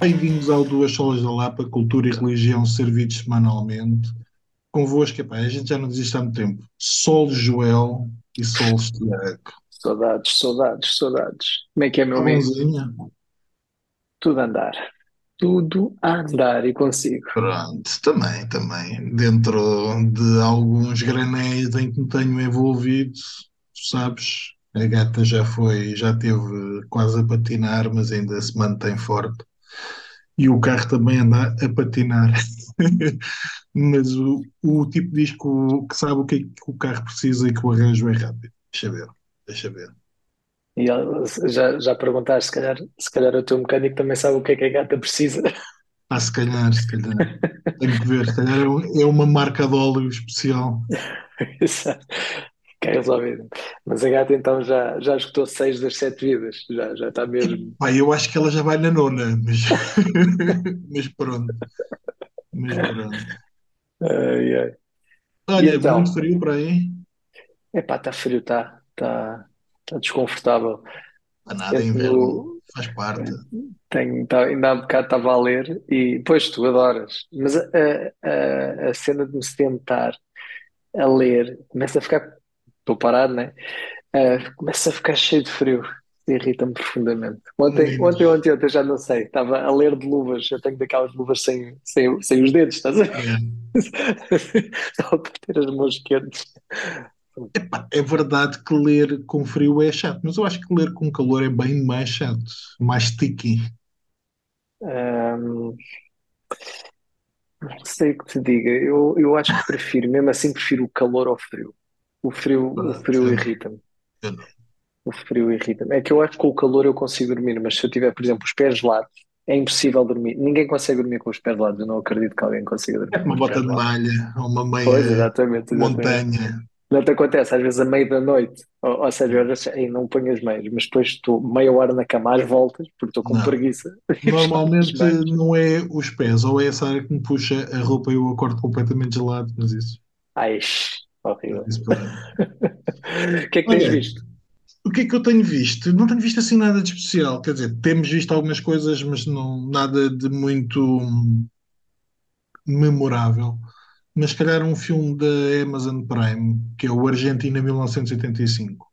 Bem-vindos ao Duas Solas da Lapa, Cultura e Religião servidos semanalmente. Convosco, epá, a gente já não desiste há muito tempo. Sol Joel e Sol Tiago. Saudades, saudades, saudades. Como é que é, meu Está amigo? bonzinha? Tudo a andar. Tudo a andar e consigo. Pronto, também, também. Dentro de alguns granéis em que me tenho envolvido, tu sabes, a gata já foi, já teve quase a patinar, mas ainda se mantém forte. E o carro também anda a patinar. Mas o, o tipo diz que, o- que sabe o que é que o carro precisa e que o arranjo é rápido. Deixa ver, deixa ver. E já, já perguntaste, se calhar, se calhar o teu mecânico também sabe o que é que a gata precisa. Ah, se calhar, se calhar. Tenho que ver, se calhar é é uma marca de óleo especial. Exato. Fica resolvido. Mas a gata então já, já escutou seis das sete vidas. Já, já está mesmo. Pá, eu acho que ela já vai na nona, mas, mas pronto, mas pronto. Ai, ai. E Olha, muito então? frio para aí. Epá, está frio, está. Está está desconfortável. Para nada, é inverno, Eu faz parte. tenho, tá, ainda há bocado estava a ler e, pois, tu adoras. Mas a, a, a cena de me sentar a ler, começa a ficar, estou parado, né? Ah, começa a ficar cheio de frio. Irrita-me profundamente. Ontem, ontem, Menos. ontem, ontem já não sei. Estava a ler de luvas. Eu tenho daquelas luvas sem, sem, sem os dedos, estás a ver? É. Só para ter as mãos quentes. Epá, é verdade que ler com frio é chato, mas eu acho que ler com calor é bem mais chato, mais sticky. Ahm, não sei o que te diga. Eu, eu acho que prefiro, mesmo assim, prefiro o calor ao frio. O frio, o frio irrita-me. eu não. O frio irrita-me. É que eu acho que com o calor eu consigo dormir, mas se eu tiver, por exemplo, os pés gelados, é impossível dormir. Ninguém consegue dormir com os pés gelados. Eu não acredito que alguém consiga É dormir com uma os bota pés de gelados. malha ou uma Pois, meia exatamente, exatamente. montanha. Não te acontece, às vezes a meio da noite, ou, ou seja, horas, aí não ponho as meias, mas depois estou meia hora na cama às voltas, porque estou com Não. preguiça Normalmente não é os pés, ou é a Sara que me puxa a roupa e eu acordo completamente gelado, mas isso, Ai, horrível. O que é que tens Olha, visto? o que é que eu tenho visto? Não tenho visto assim nada de especial, quer dizer, temos visto algumas coisas, mas não nada de muito memorável. Mas se calhar um filme da Amazon Prime, que é o Argentina 1985.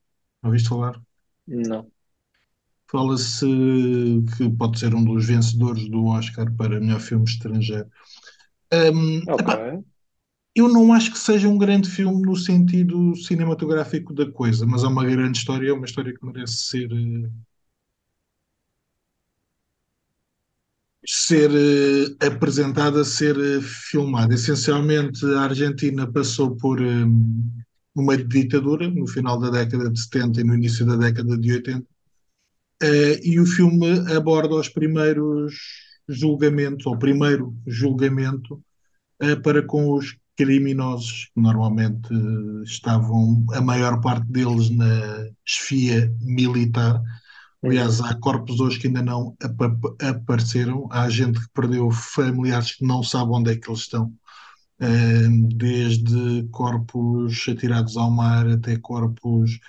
Não ouviste falar? Não. Fala-se que pode ser um dos vencedores do Oscar para melhor filme estrangeiro. Hum, Ok. epá, eu não acho que seja um grande filme no sentido cinematográfico da coisa, mas é uma grande história, é uma história que merece ser, eh, ser eh, apresentada, ser eh, filmada. Essencialmente, a Argentina passou por uma ditadura no final da década de 70 e no início da década de 80. Eh, e o filme aborda os primeiros julgamentos, ou primeiro julgamento, para com os criminosos, que normalmente eh, estavam, a maior parte deles, na esfia militar. Aliás, há corpos hoje que ainda não apa- apareceram, há gente que perdeu familiares que não sabe onde é que eles estão, desde corpos atirados ao mar até corpos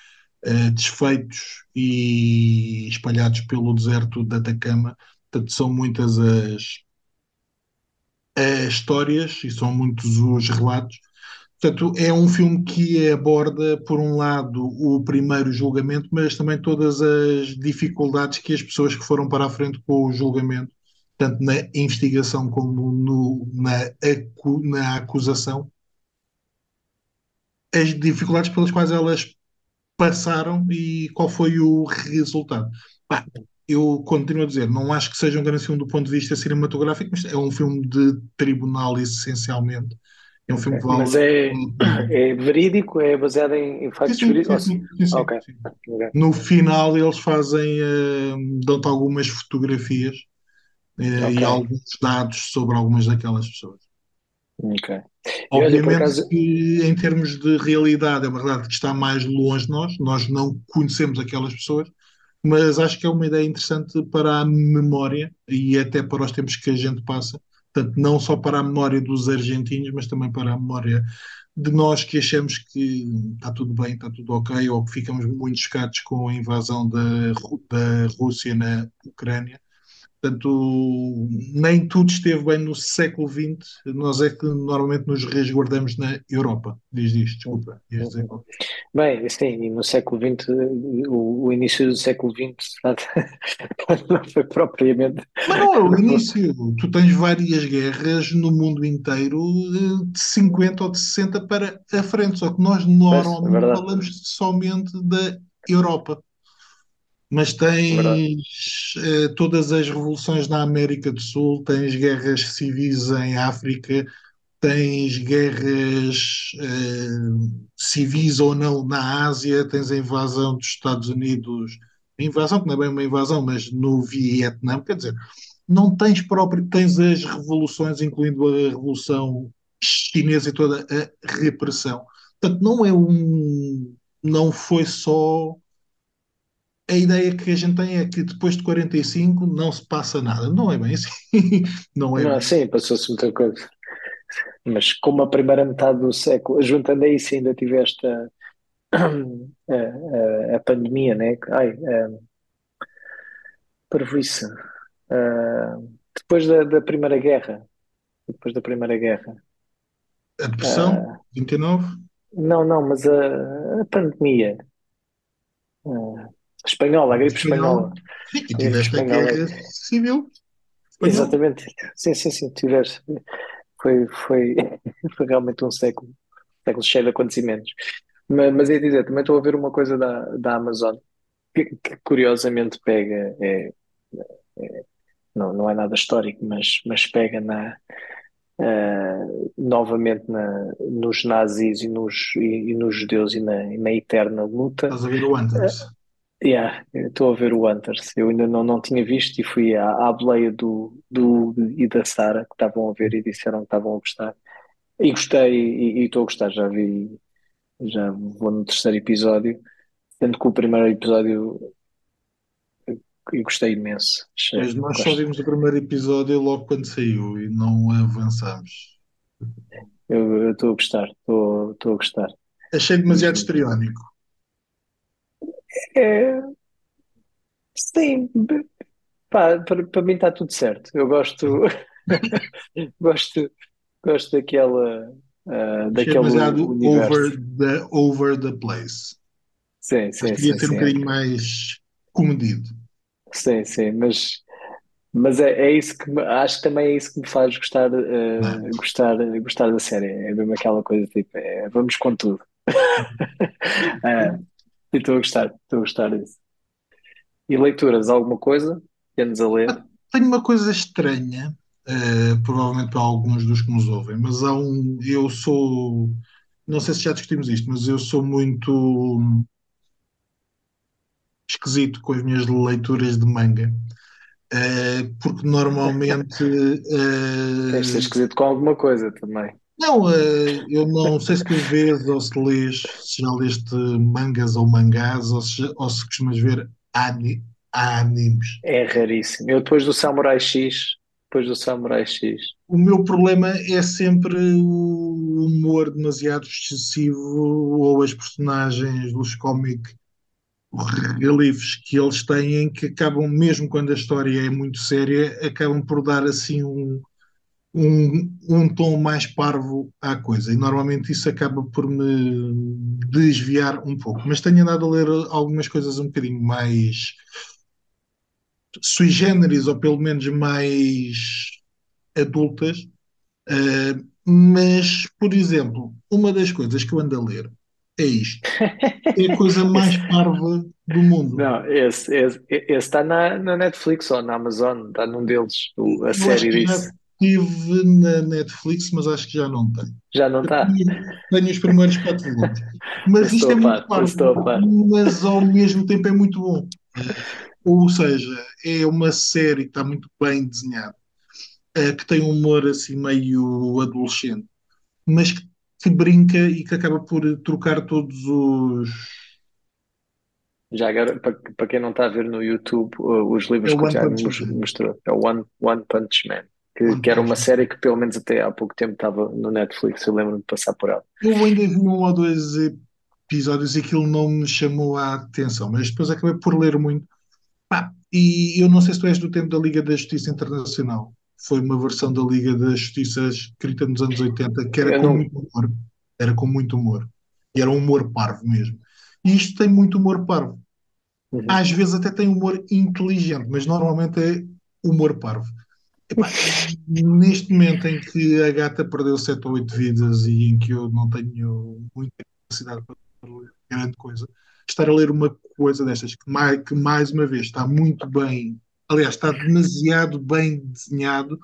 eh, desfeitos e espalhados pelo deserto de Atacama. Portanto, são muitas as, as histórias e são muitos os relatos. Portanto, é um filme que aborda, por um lado, o primeiro julgamento, mas também todas as dificuldades que as pessoas que foram para a frente com o julgamento, tanto na investigação como no- na, acu- na acusação, as dificuldades pelas quais elas passaram e qual foi o resultado. Pá, eu continuo a dizer, não acho que seja um grande filme do ponto de vista cinematográfico, mas é um filme de tribunal, essencialmente. É um filme que Mas vale, é, é verídico? É baseado em, em factos verídicos? sim, sim, sim, se- sim. No final eles fazem, eh, dão-te algumas fotografias eh, e alguns dados sobre algumas daquelas pessoas. Ok. Obviamente acaso, que em termos de realidade é verdade que está mais longe de nós, nós não conhecemos aquelas pessoas, mas acho que é uma ideia interessante para a memória e até para os tempos que a gente passa. Portanto, não só para a memória dos argentinos, mas também para a memória de nós que achamos que está tudo bem, está tudo ok, ou que ficamos muito chocados com a invasão da, da Rússia na Ucrânia. Portanto, nem tudo esteve bem no século XX. Nós é que normalmente nos resguardamos na Europa. Diz isto, desculpa. Bem, sim, e no século XX, o, o início do século XX não foi propriamente. Mas não é o início. Tu tens várias guerras no mundo inteiro eh, de 50 ou de 60 para a frente. Só que nós é normalmente verdade, falamos somente da Europa. Mas é tens eh, todas as revoluções na América do Sul, tens guerras civis em África, tens guerras eh, civis ou não na Ásia, tens a invasão dos Estados Unidos, a invasão que não é bem uma invasão, mas no Vietnã, quer dizer, não tens próprio, tens as revoluções, incluindo a Revolução Chinesa e toda a repressão. Portanto, não é um, não foi só a ideia que a gente tem é que depois de 45 não se passa nada. Não é bem assim. Não é Não, bem sim, passou-se muita coisa. Mas como a primeira metade do século, juntando a isso, ainda tiveste a, a, a- a pandemia, né? Ai, a parvoíce. Ah, depois da, da Primeira Guerra, depois da Primeira Guerra. A depressão, Ah, 29, não, não, mas a, a pandemia. ah, espanhola, a gripe espanhola, sim, e tiveste a espanhola. guerra civil espanhola. Exatamente. Sim, sim, sim, tiveste. Foi, foi, foi realmente um século, século cheio de acontecimentos. Mas, mas ia dizer, também estou a ver uma coisa da, da Amazon que, que curiosamente pega, é, não, não é nada histórico, mas, mas pega na, ah, novamente na, nos nazis e nos, e, e nos judeus e na, e na eterna luta. Estás a ver o Hunters. Yeah, estou a ver o Hunters. Eu ainda não, não tinha visto e fui à, à boleia do, do Hugo e da Sara que estavam a ver e disseram que estavam a gostar. E gostei e e estou a gostar. Já vi, já vou no terceiro episódio. Sendo que o primeiro episódio eu gostei imenso. Mas Achei, nós só gosto. vimos o primeiro episódio logo quando saiu e não avançamos. Eu estou a gostar, estou estou a gostar. Achei demasiado histriónico. É, sim, pá, para, para mim está tudo certo. Eu gosto, gosto, gosto daquela, Achei daquele demasiado over universo. the, over the place. Sim, sim, devia sim, ser um sim, bocadinho mais comedido. sim, sim, mas, mas é, é isso que me- acho que também é isso que me faz gostar, ah, gostar, gostar da série. É mesmo aquela coisa tipo, é, vamos com tudo. Ah, e estou a gostar, estou a gostar disso. E leituras, alguma coisa? que andes a ler? Tenho uma coisa estranha, eh, provavelmente para alguns dos que nos ouvem, mas há um. Eu sou. Não sei se já discutimos isto, mas eu sou muito esquisito com as minhas leituras de manga, eh, porque normalmente. Tens de ser esquisito com alguma coisa também. Não, eh, eu não sei se tu vês ou se lês, se já leste mangas ou mangás, ou se, ou se costumas ver ani- animes. É raríssimo. Eu depois do Samurai X, depois do Samurai X, O meu problema é sempre o humor demasiado excessivo ou as personagens dos cómics reliefs que eles têm que acabam, mesmo quando a história é muito séria, acabam por dar assim um, um, um tom mais parvo à coisa. E normalmente isso acaba por me desviar um pouco. Mas tenho andado a ler algumas coisas um bocadinho mais sui generis, ou pelo menos mais adultas. Uh, mas, por exemplo, uma das coisas que eu ando a ler é isto. É a coisa mais parva do mundo. não, esse, está na, na Netflix ou na Amazon, está num deles, a Eu série disso. Tive na Netflix, mas acho que já não tem. Já não está? tenho, tenho os primeiros quatro volumes. Mas isto é muito parvo, mas ao mesmo tempo é muito bom. Ou seja, é uma série que está muito bem desenhada, uh, que tem um humor assim meio adolescente, mas que, que brinca e que acaba por trocar todos os. Já agora, para, para quem não está a ver no YouTube, uh, os livros É que o One Tiago mostrou, é o One, One Punch Man, que, que era uma série que pelo menos até há pouco tempo estava no Netflix, eu lembro-me de passar por ela. Eu ainda vi um ou dois episódios e aquilo não me chamou a atenção, mas depois acabei por ler muito. E eu não sei se tu és do tempo da Liga da Justiça Internacional. Foi uma versão da Liga da Justiça escrita nos anos 80 que era Eu com não. muito humor. Era com muito humor. E era um humor parvo mesmo. E isto tem muito humor parvo. Uhum. Às vezes até tem humor inteligente, mas normalmente é humor parvo. Neste momento em que a gata perdeu sete ou oito vidas e em que eu não tenho muita capacidade para ler grande coisa, estar a ler uma coisa destas que mais, que mais uma vez está muito bem, aliás, está demasiado bem desenhado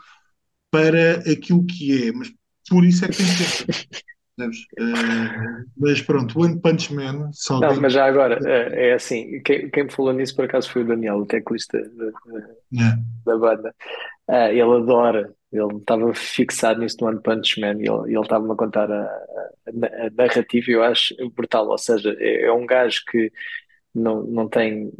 para aquilo que é, mas por isso é que tem que? Eh, mas pronto, One Punch Man, Não, mas já agora, é, é assim, quem, quem me falou nisso por acaso foi o Daniel, o teclista da, né, da banda. Ah, ele adora, ele estava fixado nisso do One Punch Man e ele estava-me a contar a, a- a narrativa e eu acho brutal, ou seja, é, é um gajo que não, não tem,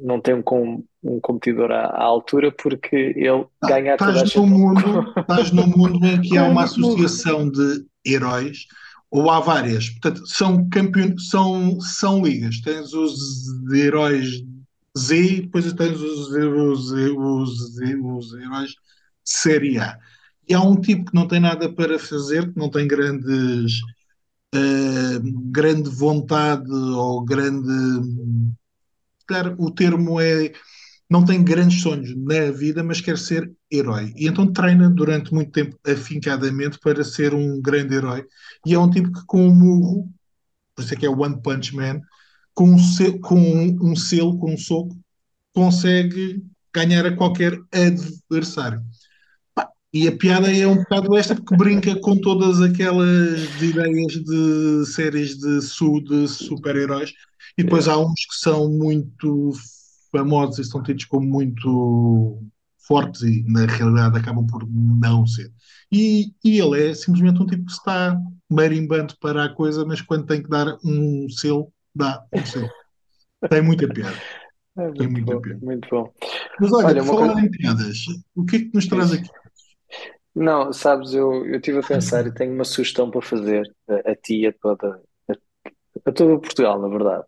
não tem um, com, um competidor à, à altura porque ele Ah, ganha a toda a Estás num gente mundo, estás num mundo em que há uma associação de heróis, ou há várias. Portanto, são campeon... são, são ligas. Tens os heróis Z e depois tens os, os, os, os heróis de série A. E há um tipo que não tem nada para fazer, que não tem grandes, eh, grande vontade ou grande. Claro, o termo é não tem grandes sonhos na vida, mas quer ser herói. E então treina durante muito tempo afincadamente para ser um grande herói. E é um tipo que com um murro, por isso é que é One Punch Man, com um selo, com um, selo, com um soco, consegue ganhar a qualquer adversário. E a piada é um bocado esta, porque brinca com todas aquelas ideias de séries de, su, de super-heróis, e depois há uns que são muito famosos e são tidos como muito fortes e na realidade acabam por não ser. E, e ele é simplesmente um tipo que está marimbando para a coisa, mas quando tem que dar um selo, dá um selo. Tem muita piada, É tem muito muita bom, piada. muito bom. Mas olha, Olha, por falar coisa. em piadas, o que é que nos traz aqui? Não, sabes, eu eu estive a pensar e tenho uma sugestão para fazer a, a ti e a toda, a, a todo Portugal, na verdade.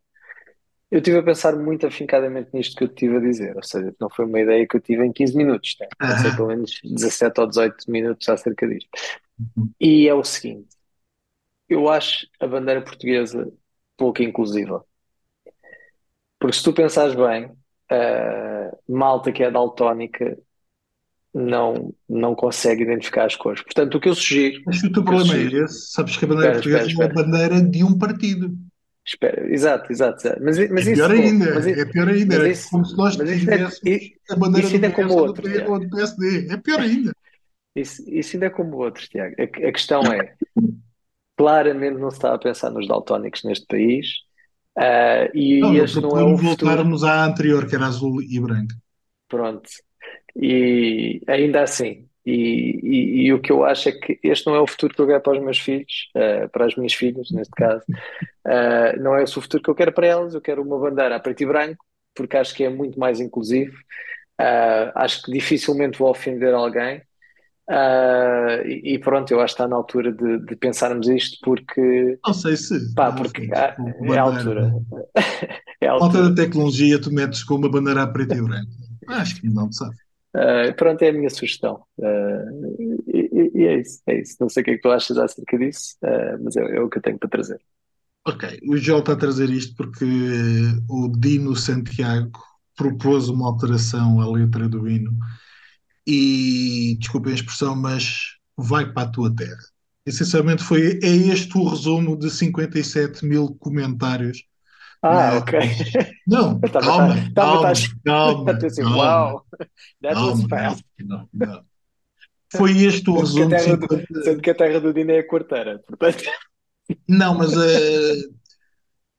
Eu estive a pensar muito afincadamente nisto que eu te estive a dizer, ou seja, não foi uma ideia que eu tive em 15 minutos, né? Aham. pelo menos 17 ou 18 minutos acerca disto. E é o seguinte, eu acho a bandeira portuguesa pouco inclusiva. Porque se tu pensares bem, a malta que é daltónica não, não consegue identificar as cores. Portanto, o que eu sugiro, Mas o teu problema é sugiro, esse, sabes que a bandeira espera, espera, portuguesa é a espera, bandeira de um partido. espera, exato, exato, exato. Mas, mas É pior isso, bom, ainda, mas, é pior ainda. Era isso, como se nós ainda, tivéssemos i- a bandeira do é como do, outro, Tiago. ou do PSD. É pior ainda. Isso, isso ainda é como outros, Tiago. A, a questão é, claramente não se está a pensar nos daltónicos neste país, Não, e eu este não é o futuro. voltarmos à anterior, que era azul e branco. Pronto. E ainda assim, e, e, e o que eu acho é que este não é o futuro que eu quero para os meus filhos, eh, para as minhas filhas, neste caso. Eh, não é esse o futuro que eu quero para elas. Eu quero uma bandeira a preto e branco, porque acho que é muito mais inclusivo. Eh, acho que dificilmente vou ofender alguém. Eh, e, e pronto, eu acho que está na altura de, de pensarmos isto, porque, Não sei se pá, porque é a altura. É a Falta altura. da tecnologia, tu metes com uma bandeira a preto e branco. Acho que não, sabe? Uh, pronto, é a minha sugestão. Uh, e, e- é isso, é isso. Não sei o que é que tu achas acerca disso, uh, mas é, é o que eu tenho para trazer. Ok, o Joel está a trazer isto porque o Dino Santiago propôs uma alteração à letra do hino e, desculpem a expressão, mas vai para a tua terra. Essencialmente foi, é este o resumo de 57 mil comentários. Ah, Mas, ok. não, Estava calma, estava calma, estava calma, assim, calma, uau, that was calma, fast. não, não, não. Foi este o que resumo de terra do, 50. sendo que a terra do Dino é a quarteira, portanto. Não, mas eh,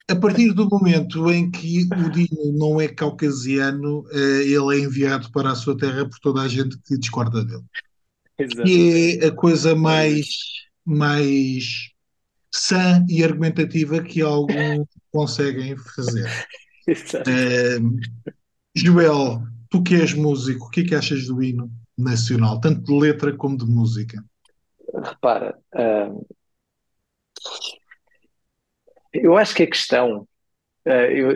a partir do momento em que o Dino não é caucasiano, eh, ele é enviado para a sua terra por toda a gente que discorda dele. Exato. E é a coisa mais, mais sã e argumentativa que alguns conseguem fazer. Exato. Eh, Joel, tu que és músico, o que é que achas do hino nacional, tanto de letra como de música? Repara, ah, eu acho que a questão Eh, eu,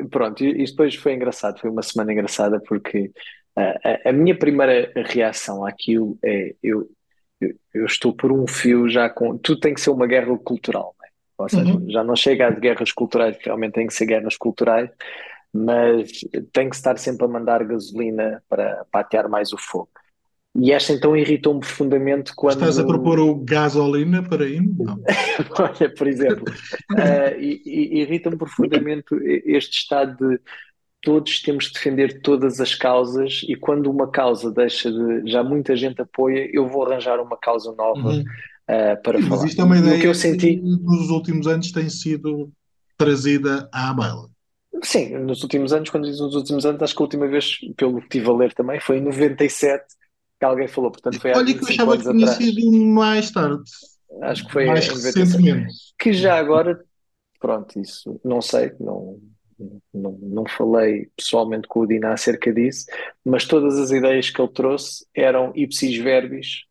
eu- pronto, e isto depois foi engraçado, foi uma semana engraçada porque eh, a, a minha primeira reação àquilo é eu, eu, eu estou por um fio já com. Tudo tem que ser uma guerra cultural, né? Ou seja, Uhum. já não chega às guerras culturais, que realmente tem que ser guerras culturais, mas tem que estar sempre a mandar gasolina para, para atear mais o fogo. E esta então irritou-me profundamente Estás a propor quando, o gasolina para ir? Olha, por exemplo, e- irrita-me profundamente este estado de todos temos de defender todas as causas e quando uma causa deixa de, já muita gente apoia, eu vou arranjar uma causa nova, Uhum. eh, para Sim, mas falar. isto é uma o que eu ideia senti, nos últimos anos tem sido trazida à baila. sim, nos últimos anos, quando diz nos últimos anos, acho que a última vez, pelo que estive a ler também, foi em 97 que alguém falou, portanto foi há Olha que eu 25 achava que tinha atrás. sido mais tarde, Acho que foi mais em 97. recentemente. Que já agora, pronto, isso não sei, não, não, não falei pessoalmente com o Dina acerca disso, mas todas as ideias que ele trouxe eram ipsis verbis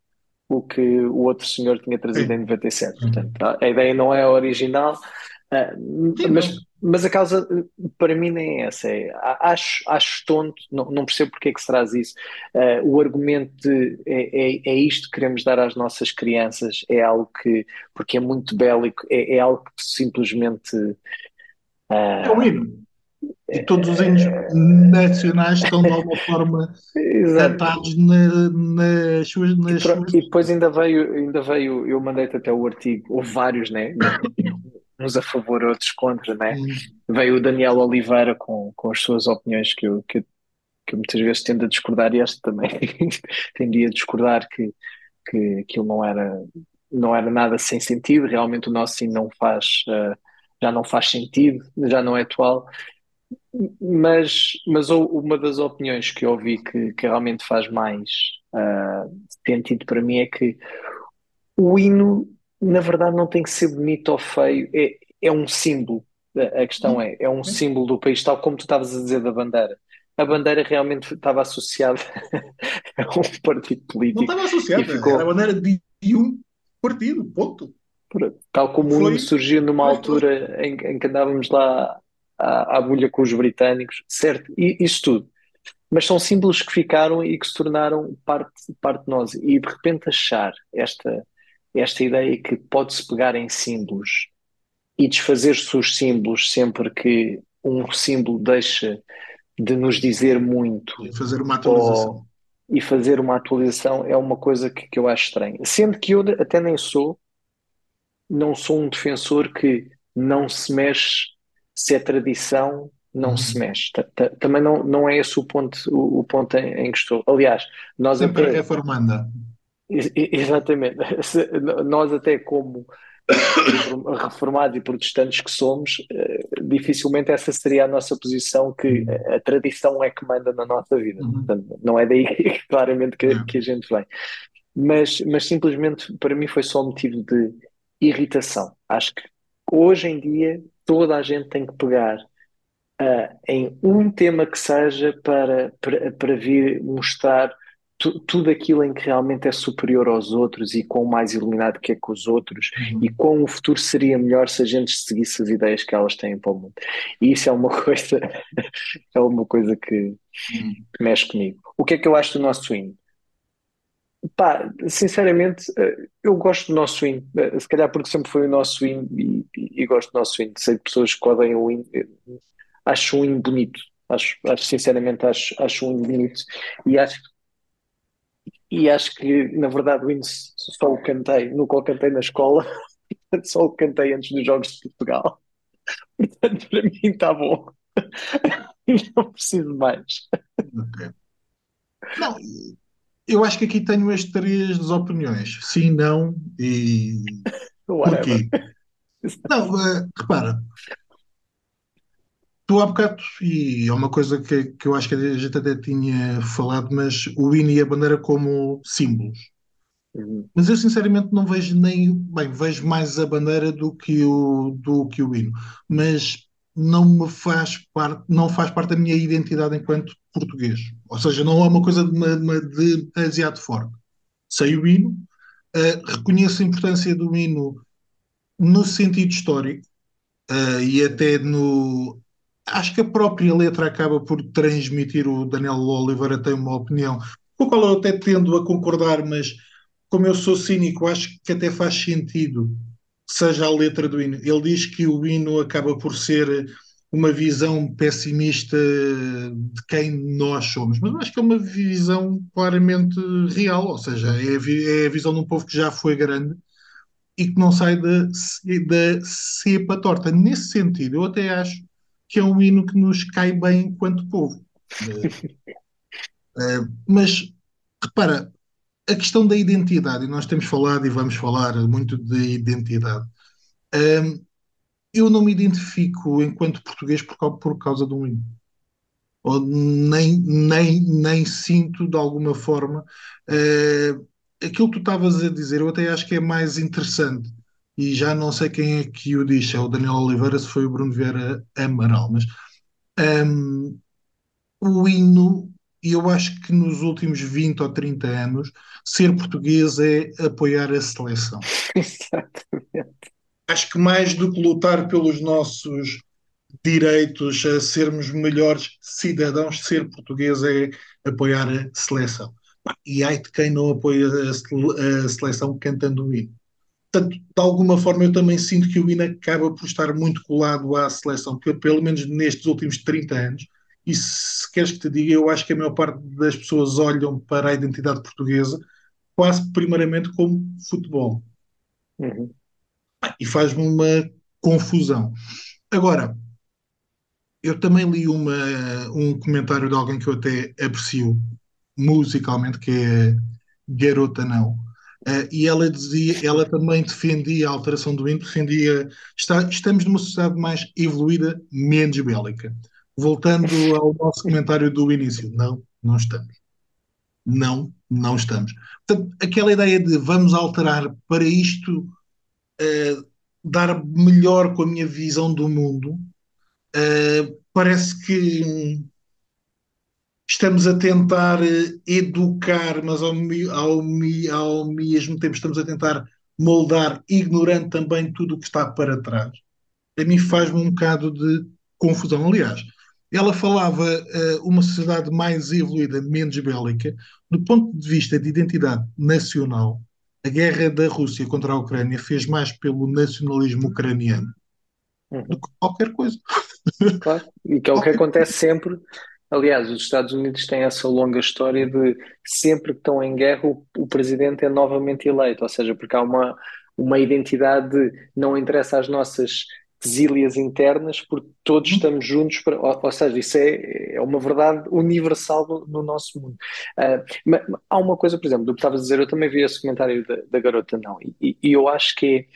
o que o outro senhor tinha trazido em Sim. 97. Uhum. Portanto, a ideia não é original, ah, mas. Mas a causa para mim nem é essa. É, acho, acho tonto, não, não percebo porque é que se traz isso. Ah, o argumento de é, é, é isto que queremos dar às nossas crianças, é algo que, porque é muito bélico, é, é algo que simplesmente. É o hino. E todos os hinos nacionais estão de alguma forma exato. cantados na- nas suas, E, nas pro- suas. e depois ainda veio, ainda veio, eu mandei-te até o artigo, houve vários, né? Uns a favor, outros contra, né? Hum, Veio o Daniel Oliveira com, com as suas opiniões que eu, que, eu- que eu muitas vezes tendo a discordar, e este também tendia a discordar que, que aquilo não era, não era nada sem sentido, realmente o nosso sim não faz, eh, já não faz sentido, já não é atual. Mas, mas uma das opiniões que eu ouvi que, que realmente faz mais ah, sentido para mim é que o hino, na verdade, não tem que ser bonito ou feio, é, é um símbolo. A questão é, é um sim. símbolo do país, tal como tu estavas a dizer da bandeira. A bandeira realmente estava associada a um partido Não político estava e associada, era a ficou, bandeira de um partido, ponto. tal como o surgiu numa altura em, em que andávamos lá à, à bulha com os britânicos, certo? E isso tudo. mas são símbolos que ficaram e que se tornaram parte, parte de nós. E de repente achar esta, esta ideia que pode-se pegar em símbolos e desfazer-se os símbolos sempre que um símbolo deixa de nos dizer muito E fazer uma atualização. ou, e fazer uma atualização é uma coisa que, que eu acho estranha. Sendo que eu até nem sou, não sou um defensor que não se mexe se é tradição, não se Uhum. mexe. Ta- ta- Também não, não é esse o ponto, o, o ponto em, em que estou. Aliás, nós Sempre até, reformanda. ex- exatamente, nós até como reform- reformados e protestantes que somos, eh, dificilmente essa seria a nossa posição, que Uhum. a, tradição é que manda na nossa vida. Uhum. Portanto, não é daí claramente que, que a gente vem. Mas, mas simplesmente para mim foi só motivo de irritação. Acho que hoje em dia toda a gente tem que pegar ah, em um tema que seja para, para, para vir mostrar tu- tudo aquilo em que realmente é superior aos outros e quão mais iluminado que é que os outros e Uhum. quão o futuro seria melhor se a gente seguisse as ideias que elas têm para o mundo. E isso é uma coisa, é uma coisa que, Uhum. que mexe comigo. O que é que eu acho do nosso hino? Pá, sinceramente, eh, eu gosto do nosso hino. Eh, Se calhar porque sempre foi o nosso hino e, e- e gosto do nosso hino. Sei de pessoas que odeiam o hino. Eh, Acho um hino bonito. Acho, acho sinceramente, acho, acho um hino bonito. E acho, e acho que, na verdade, o hino só o cantei, nunca o cantei na escola, só o cantei antes dos Jogos de Portugal. Portanto, para mim está bom. Não preciso mais. Ok. Não, eu acho que aqui tenho as três opiniões. Sim, não e Whatever. porquê. Não, eh, repara, tu há bocado, e é uma coisa que, que eu acho que a gente até tinha falado, mas o hino e a bandeira como símbolos. Uhum. Mas eu sinceramente não vejo nem, bem, vejo mais a bandeira do que o, do que o hino, mas não me faz parte, não faz parte da minha identidade enquanto português. Ou seja, não é uma coisa de, de demasiado forte. Sei o hino, eh, reconheço a importância do hino no sentido histórico, eh, e até no, acho que a própria letra acaba por transmitir. O Daniel Oliveira tem uma opinião com a qual eu até tendo a concordar, mas como eu sou cínico, acho que até faz sentido seja a letra do hino. Ele diz que o hino acaba por ser uma visão pessimista de quem nós somos, mas acho que é uma visão claramente real, ou seja, é a, é a visão de um povo que já foi grande e que não sai da, da cepa torta. Nesse sentido, eu até acho que é um hino que nos cai bem enquanto povo. Uh, mas, repara, a questão da identidade, e nós temos falado e vamos falar muito de identidade. Uh, eu não me identifico enquanto português por, por causa de um hino. Ou nem, nem, nem sinto de alguma forma. Uh, aquilo que tu estavas a dizer, eu até acho que é mais interessante. E já não sei quem é que o disse, é o Daniel Oliveira, se foi o Bruno Vieira Amaral, mas um, o hino, eu acho que nos últimos 20 ou 30 anos, ser português é apoiar a seleção. Exatamente. Acho que mais do que lutar pelos nossos direitos a sermos melhores cidadãos, ser português é apoiar a seleção. E ai de quem não apoia a, seleção cantando o hino. Portanto, de alguma forma, eu também sinto que o hino acaba por estar muito colado à seleção, pelo menos nestes últimos 30 anos. E se queres que te diga, eu acho que a maior parte das pessoas olham para a identidade portuguesa quase primeiramente como futebol. Uhum. E faz-me uma confusão. Agora, eu também li uma, um comentário de alguém que eu até aprecio musicalmente, que é Garota Não. Uh, e ela dizia, ela também defendia a alteração do hino, defendia está, estamos numa sociedade mais evoluída, menos bélica. Voltando ao nosso comentário do início, não, não estamos. Não, não estamos. Portanto, aquela ideia de vamos alterar para isto uh, dar melhor com a minha visão do mundo, uh, parece que estamos a tentar eh, educar, mas ao, ao, ao mesmo tempo estamos a tentar moldar, ignorando também tudo o que está para trás. A mim faz-me um bocado de confusão. Aliás, ela falava uh, uma sociedade mais evoluída, menos bélica, do ponto de vista de identidade nacional. A guerra da Rússia contra a Ucrânia fez mais pelo nacionalismo ucraniano uhum. do que qualquer coisa. Claro, e que é o que acontece sempre Aliás, os Estados Unidos têm essa longa história de sempre que estão em guerra, o, o presidente é novamente eleito, ou seja, porque há uma, uma identidade de não interessa às nossas exílias internas, porque todos uhum. estamos juntos, para, ou, ou, seja, isso é, é uma verdade universal no, no nosso mundo. Uh, mas, há uma coisa, por exemplo, do que estavas a dizer, eu também vi esse comentário da, da garota, não, e, e, eu acho que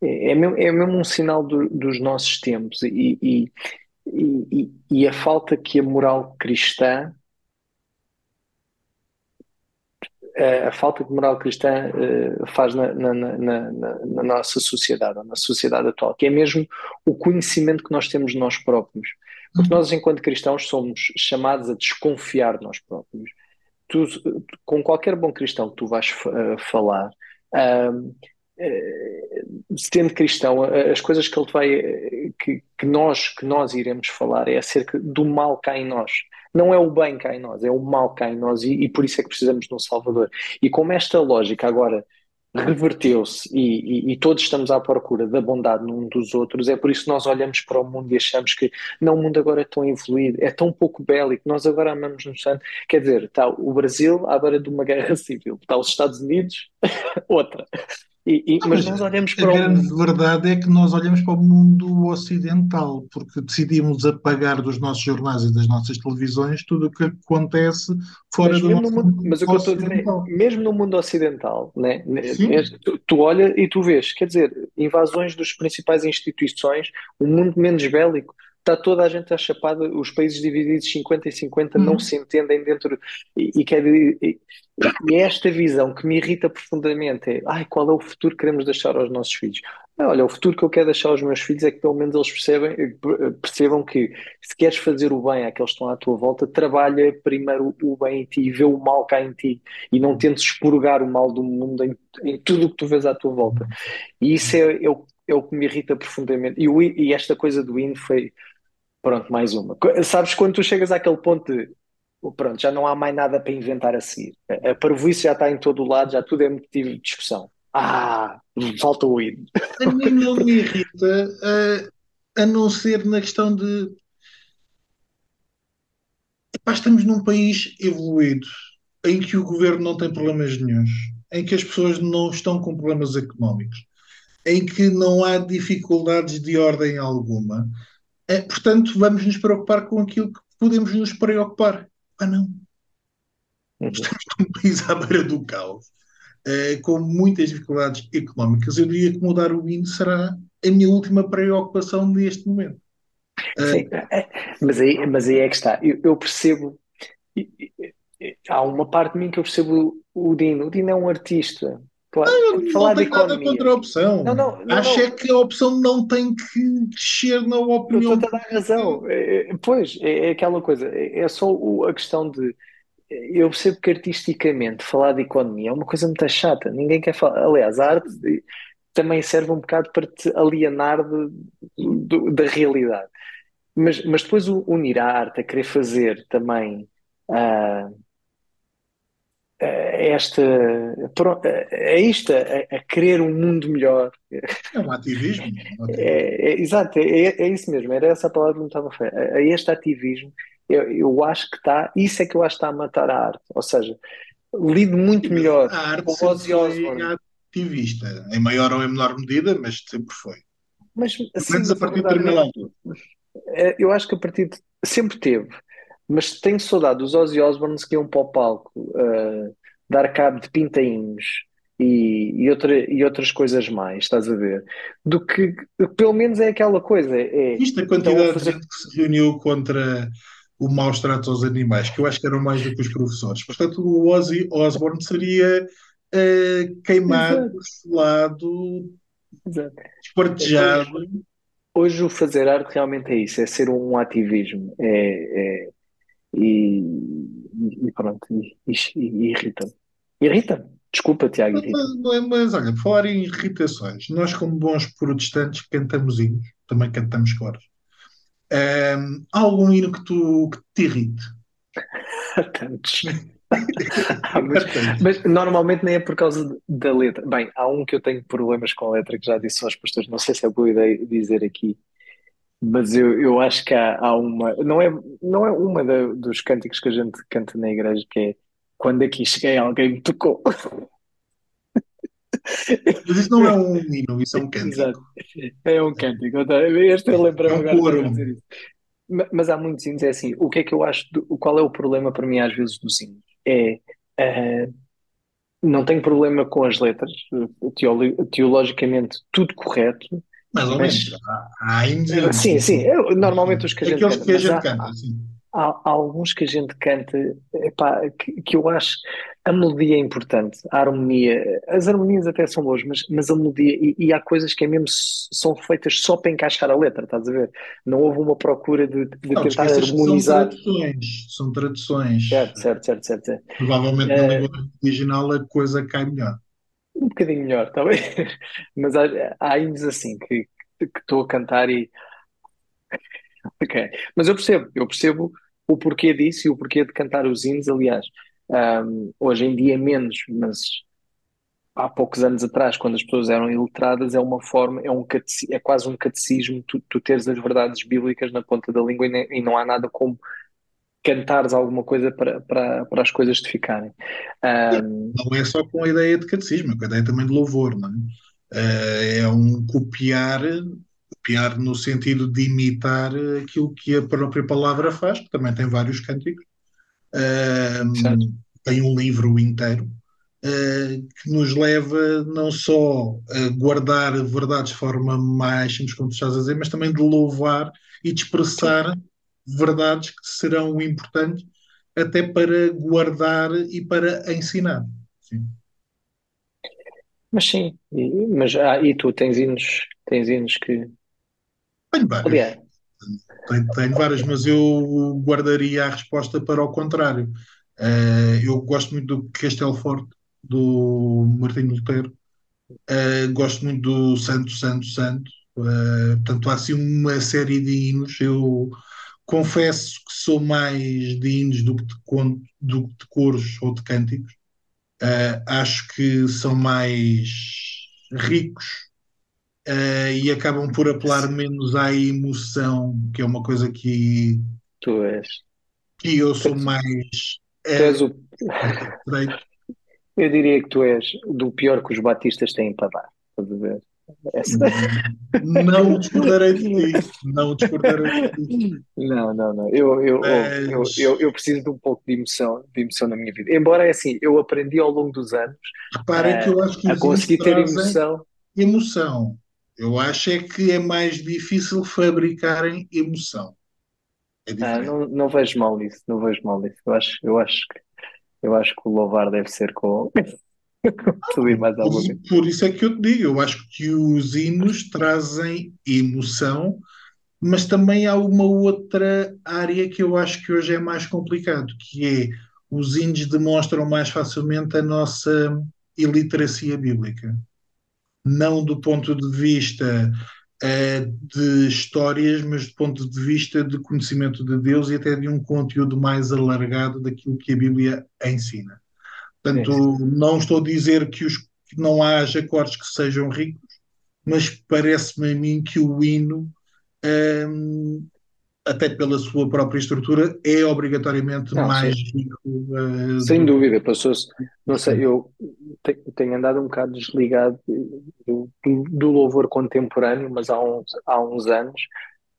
é, é, mesmo, é mesmo um sinal do, dos nossos tempos, e, e e, e, a falta que a moral cristã a falta de moral cristã uh, faz na, na, na, na, nossa sociedade, na sociedade atual, que é mesmo o conhecimento que nós temos de nós próprios. Porque nós, enquanto cristãos, somos chamados a desconfiar de nós próprios. Tu, com qualquer bom cristão que tu vais uh, falar, uh, sendo cristão, as coisas que ele vai, que, que, nós, que nós iremos falar é acerca do mal cá em nós. Não é o bem cá em nós, é o mal cá em nós e, e por isso é que precisamos de um Salvador. E como esta lógica agora reverteu-se e, e, e, todos estamos à procura da bondade num dos outros, é por isso que nós olhamos para o mundo e achamos que não, o mundo agora é tão evoluído, é tão pouco bélico, nós agora amamos-nos tanto. Quer dizer, está o Brasil à beira de uma guerra civil, está os Estados Unidos, outra. E, e, mas, mas nós olhamos para a grande verdade é que nós olhamos para o mundo ocidental, porque decidimos apagar dos nossos jornais e das nossas televisões tudo o que acontece fora mas do nosso mundo, mundo Mas o que eu estou a dizer é, mesmo no mundo ocidental, né, tu, tu olha e tu vês, quer dizer, invasões das principais instituições, um mundo menos bélico, está toda a gente a chapada, os países divididos 50 e 50 não uhum. se entendem dentro e, e, quer, e, e é esta visão que me irrita profundamente é, ai, qual é o futuro que queremos deixar aos nossos filhos? Olha, o futuro que eu quero deixar aos meus filhos é que pelo menos eles percebem, percebam que se queres fazer o bem àqueles que estão à tua volta, trabalha primeiro o bem em ti e vê o mal cá em ti e não tentes expurgar o mal do mundo em, em tudo o que tu vês à tua volta. E isso é, é, o, é o que me irrita profundamente. E, o, e esta coisa do hino foi, Pronto, mais uma. Sabes quando tu chegas àquele ponto de oh, pronto, já não há mais nada para inventar a seguir. A, parvoíce já está em todo o lado, já tudo é motivo de discussão. Ah, falta o hino. A mim não me irrita, a, a não ser na questão de epá, estamos num país evoluído, em que o governo não tem problemas nenhuns, em que as pessoas não estão com problemas económicos, em que não há dificuldades de ordem alguma. É, portanto, vamos nos preocupar com aquilo que podemos nos preocupar. Ah, não. Uhum. Estamos num país à beira do caos, eh, com muitas dificuldades económicas. Eu diria que mudar o hino será a minha última preocupação neste momento. Sim, é- é- mas aí, mas aí é que está. Eu, eu percebo. Há uma parte de mim que eu percebo o Dino. O Dino é um artista. Claro, eu falar não de tenho nada contra a opção. Não, não, não, Acho não. é que a opção não tem que descer na opinião. estou-te a dar razão. É, é, pois, é, é aquela coisa. É, é só o- a questão de. Eu percebo que artisticamente falar de economia é uma coisa muito chata. Ninguém quer falar. Aliás, a arte também serve um bocado para te alienar de- do- da realidade. Mas, mas depois unir a arte a querer fazer também ah, esta. pro- É isto, a, a querer um mundo melhor. É um ativismo. um ativismo. É, é- exato, é, é isso mesmo, era essa a palavra que me estava a referir. A, a este ativismo, eu, eu acho que está, isso é que eu acho que está a matar a arte. Ou seja, lido muito melhor A arte com Ozzy Osbourne, ativista, em maior ou em menor medida, mas sempre foi. mas Pelo menos a partir de determinada altura. é, eu acho que a partir de, sempre teve, mas tenho saudade dos Ozzy Osbourne que iam para o palco ah, dar cabo de pintainhos e, e, outra, e outras coisas mais, estás a ver? Do que, pelo menos é aquela coisa, é, a estão a quantidade de gente que se reuniu contra o maus tratos aos animais, que eu acho que eram mais do que os professores. Portanto, o Ozzy Osbourne seria eh, queimado, esfolado, exato. esquartejado. Hoje o fazer arte realmente é isso, é ser um ativismo. É, é- e, e pronto, e, e- e irrita-me. Irrita-me. Desculpa, Tiago, irrita-me. Mas, mas, olha, falar em irritações, nós, como bons protestantes, cantamos hinos, também cantamos coros. Ahm, há algum hino que, tu, que te irrite? Tantos. Bastante. Mas normalmente nem é por causa da letra. Bem, há um que eu tenho problemas com a letra que já disse aos pastores. Não sei se é boa ideia dizer aqui, mas eu, eu acho que há, há uma. Não é, não é uma da- dos cânticos que a gente canta na igreja que é quando aqui cheguei alguém me tocou. Mas isso não é um hino, isso é um cântico. Exato. É um cântico. Este eu É um agora de coro. dizer isso. Ma- Mas há muitos hinos, é assim, o que é que eu acho, do- qual é o problema para mim às vezes dos hinos? É, eh, não tenho problema com as letras, teolo- teologicamente tudo correto, Mais ou menos. Há, há hinos. sim, sim, eu- normalmente os que a gente Aqueles canta, que a gente há, canta, assim. há, há alguns que a gente canta, epá, que, que eu acho a melodia é importante, a harmonia, as harmonias até são boas, mas, mas a melodia, e, e há coisas que é mesmo, são feitas só para encaixar a letra, estás a ver? Não houve uma procura de, de Não, te tentar que são harmonizar. traduções. São traduções. Certo, certo, certo, certo, certo. Provavelmente na Eh, língua original a coisa cai melhor. Um bocadinho melhor, está bem? Mas há, há hinos assim que estou a cantar e. Ok. Mas eu percebo, eu percebo o porquê disso e o porquê de cantar os hinos. Aliás, ahm, hoje em dia menos, mas há poucos anos atrás, quando as pessoas eram iletradas, é uma forma, é um é quase um catecismo, tu, tu teres as verdades bíblicas na ponta da língua e, ne- e não há nada como cantares alguma coisa para, para, para as coisas te ficarem. Ahm, Não é só com a ideia de catecismo, é com a ideia também de louvor, não é? Eh, É um copiar, copiar no sentido de imitar aquilo que a própria palavra faz, que também tem vários cânticos. Ahm, tem um livro inteiro, eh, que nos leva não só a guardar verdades de forma mais simples, como tu estás a dizer, mas também de louvar e de expressar verdades que serão importantes até para guardar e para ensinar. Sim. Mas sim, e, mas, ah, e tu tens hinos, tens hinos que. Tenho vários. Aliás, Tenho, tenho vários, mas eu guardaria a resposta para o contrário. Eh, eu gosto muito do Castelo Forte, do Martinho Lutero. Eh, gosto muito do Santo, Santo, Santo. Eh, portanto, há assim uma série de hinos. Eu confesso que sou mais de hinos do que de, conto, do que de coros ou de cânticos. Uh, acho que são mais ricos uh, e acabam por apelar menos à emoção, que é uma coisa que, Tu és. que eu sou Tu, mais tu és o. Eu diria que tu és do pior que os batistas têm para dar. Estás a ver? Essa- Não discordarei de ti, não discordarei de ti, Não, não, não. Eu, eu, eu, eu, mas eu, eu preciso de um pouco de emoção, de emoção na minha vida. Embora é assim, eu aprendi ao longo dos anos reparem que a, eu acho que a conseguir ter emoção. emoção. Eu acho é que é mais difícil fabricarem emoção. É Ah, não, não vejo mal nisso, não vejo mal nisso. Eu acho, eu acho que, eu acho que o louvar deve ser com, e mais Por, alguma coisa. por isso é que eu te digo, eu acho que os hinos trazem emoção, mas também há uma outra área que eu acho que hoje é mais complicado, que é os hinos demonstram mais facilmente a nossa iliteracia bíblica. não do ponto de vista eh, de histórias, mas do ponto de vista de conhecimento de Deus e até de um conteúdo mais alargado daquilo que a Bíblia ensina. Portanto, sim. não estou a dizer que, os, que não haja cortes que sejam ricos, mas parece-me a mim que o hino, ehm, até pela sua própria estrutura, é obrigatoriamente Não, mais sim. rico eh, Sem do dúvida, passou-se. Não sei, eu te- tenho andado um bocado desligado do, do- do louvor contemporâneo, mas há uns, há uns anos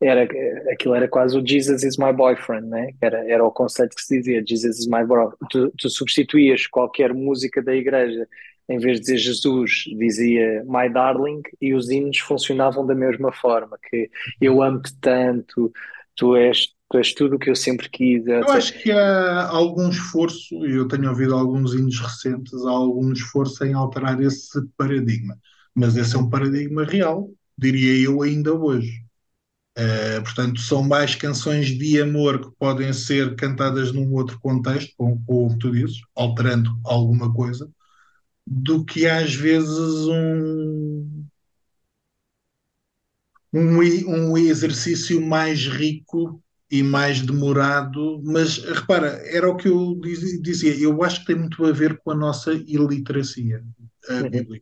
era, aquilo era quase o Jesus is my boyfriend, né? Era, era o conceito que se dizia, Jesus is my bro. Tu, tu substituías qualquer música da igreja, em vez de dizer Jesus, dizia my darling, e os hinos funcionavam da mesma forma, que eu amo-te tanto, tu és, tu és tudo o que eu sempre quis, Eu acho que há algum esforço, e eu tenho ouvido alguns hinos recentes, há algum esforço em alterar esse paradigma. Mas esse é um paradigma real, diria eu, ainda hoje. Eh, portanto, são mais canções de amor que podem ser cantadas num outro contexto, com, com o que tu dizes, alterando alguma coisa, do que às vezes um, um, um exercício mais rico e mais demorado, mas repara, era o que eu diz- dizia, eu acho que tem muito a ver com a nossa iliteracia, a Uhum.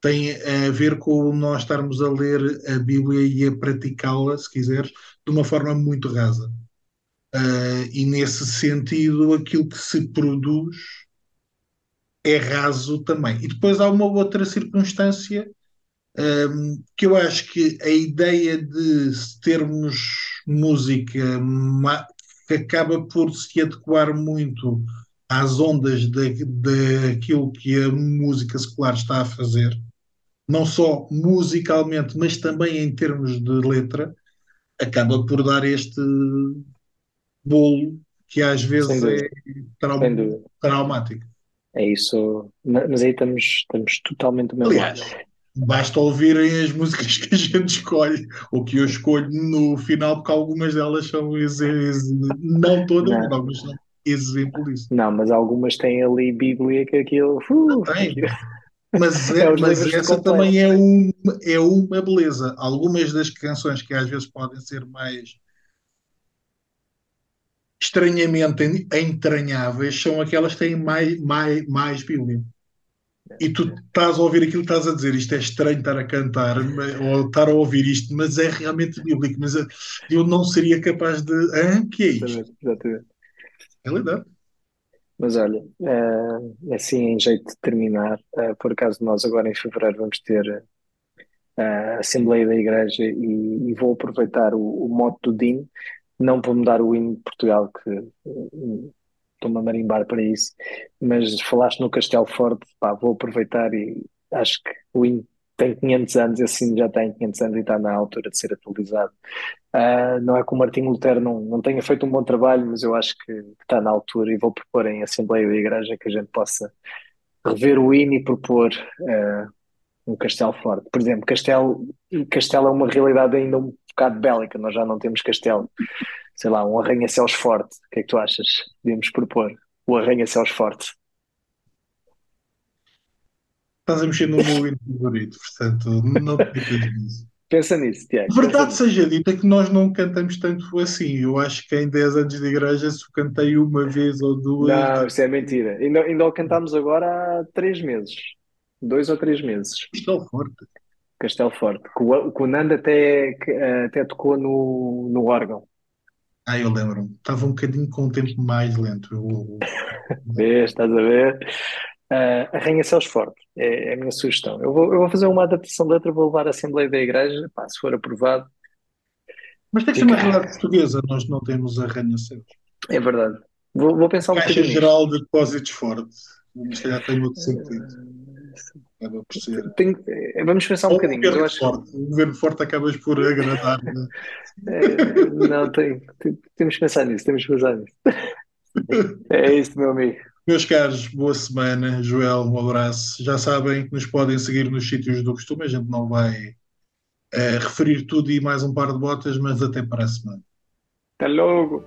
Tem a ver com nós estarmos a ler a Bíblia e a praticá-la, se quiseres, de uma forma muito rasa. Ah, e nesse sentido, aquilo que se produz é raso também. E depois há uma outra circunstância um, que eu acho que a ideia de termos música que acaba por se adequar muito às ondas da- daquilo que a música secular está a fazer, não só musicalmente, mas também em termos de letra, acaba por dar este bolo que às vezes é dúvida, sem trau- dúvida. traumático. É isso. Ma- Mas aí estamos, estamos totalmente do mesmo lado. Aliás, basta ouvirem as músicas que a gente escolhe, ou que eu escolho no final, porque algumas delas são não todas, mas Não, algumas são exemplo disso. não, mas algumas têm ali Bíblia que aquilo, uh, Tem, aquilo mas, é é, mas essa também é, um, é uma beleza. Algumas das canções que às vezes podem ser mais estranhamente en- entranháveis são aquelas que têm mais, mais, mais Bíblia. E tu estás a ouvir aquilo que estás a dizer, isto é estranho estar a cantar, ou estar a ouvir isto, mas é realmente bíblico. Mas eu não seria capaz de. Hã? Que é isto? Exatamente. É realidade. Mas olha, eh, assim em jeito de terminar, eh, por acaso nós agora em fevereiro vamos ter eh, a Assembleia da Igreja e, e vou aproveitar o, o do DIN, não para mudar o hino de Portugal, que eh, estou-me a marimbar para isso, mas falaste no Castelo Forte, pá, vou aproveitar e acho que o hino tem 500 anos, esse hino já tem 500 anos e está na altura de ser atualizado. Ah, não é que o Martinho Lutero não, não tenha feito um bom trabalho, mas eu acho que está na altura e vou propor em Assembleia da Igreja que a gente possa rever o hino e propor ah, um Castelo Forte. Por exemplo, Castelo, Castelo é uma realidade ainda um bocado bélica, nós já não temos Castelo. Sei lá, um arranha-céus forte. O que é que tu achas? Podíamos propor o arranha-céus forte. Estás a mexer no meu favorito, portanto, não te metas nisso. Pensa nisso, Tiago. Verdade seja dita que nós não cantamos tanto assim. Eu acho que em 10 anos de igreja, se eu cantei uma vez ou duas, Não, isso é mentira. Ainda, ainda o cantámos agora há três meses. Dois ou três meses. estou forte. Castelo Forte. Que o, que o Nando até, eh, até tocou no, no órgão. Ah, eu lembro-me. Estava um bocadinho com um tempo mais lento. Eu- Vês, estás a ver? Uh, Arranha-céus Forte é, é a minha sugestão. Eu vou, eu vou fazer uma adaptação de letra, vou levar à Assembleia da Igreja, pá, se for aprovado. Mas tem que ser uma realidade portuguesa. Nós não temos arranha-céus. É verdade. Vou, vou pensar um Caixa bocadinho nisto. Geral de Depósitos Forte. Se calhar tem outro sentido. Acaba por ser. Tenho- eh, vamos pensar um Ou bocadinho, eu governo acho forte. O governo forte acabas por agradar. né? Eh, não, tem, tem- temos que pensar nisso, temos que pensar nisso. É isso, meu amigo. Meus caros, boa semana. Joel, um abraço. Já sabem que nos podem seguir nos sítios do costume. A gente não vai eh, referir tudo e mais um par de botas, mas até para a semana. Até logo.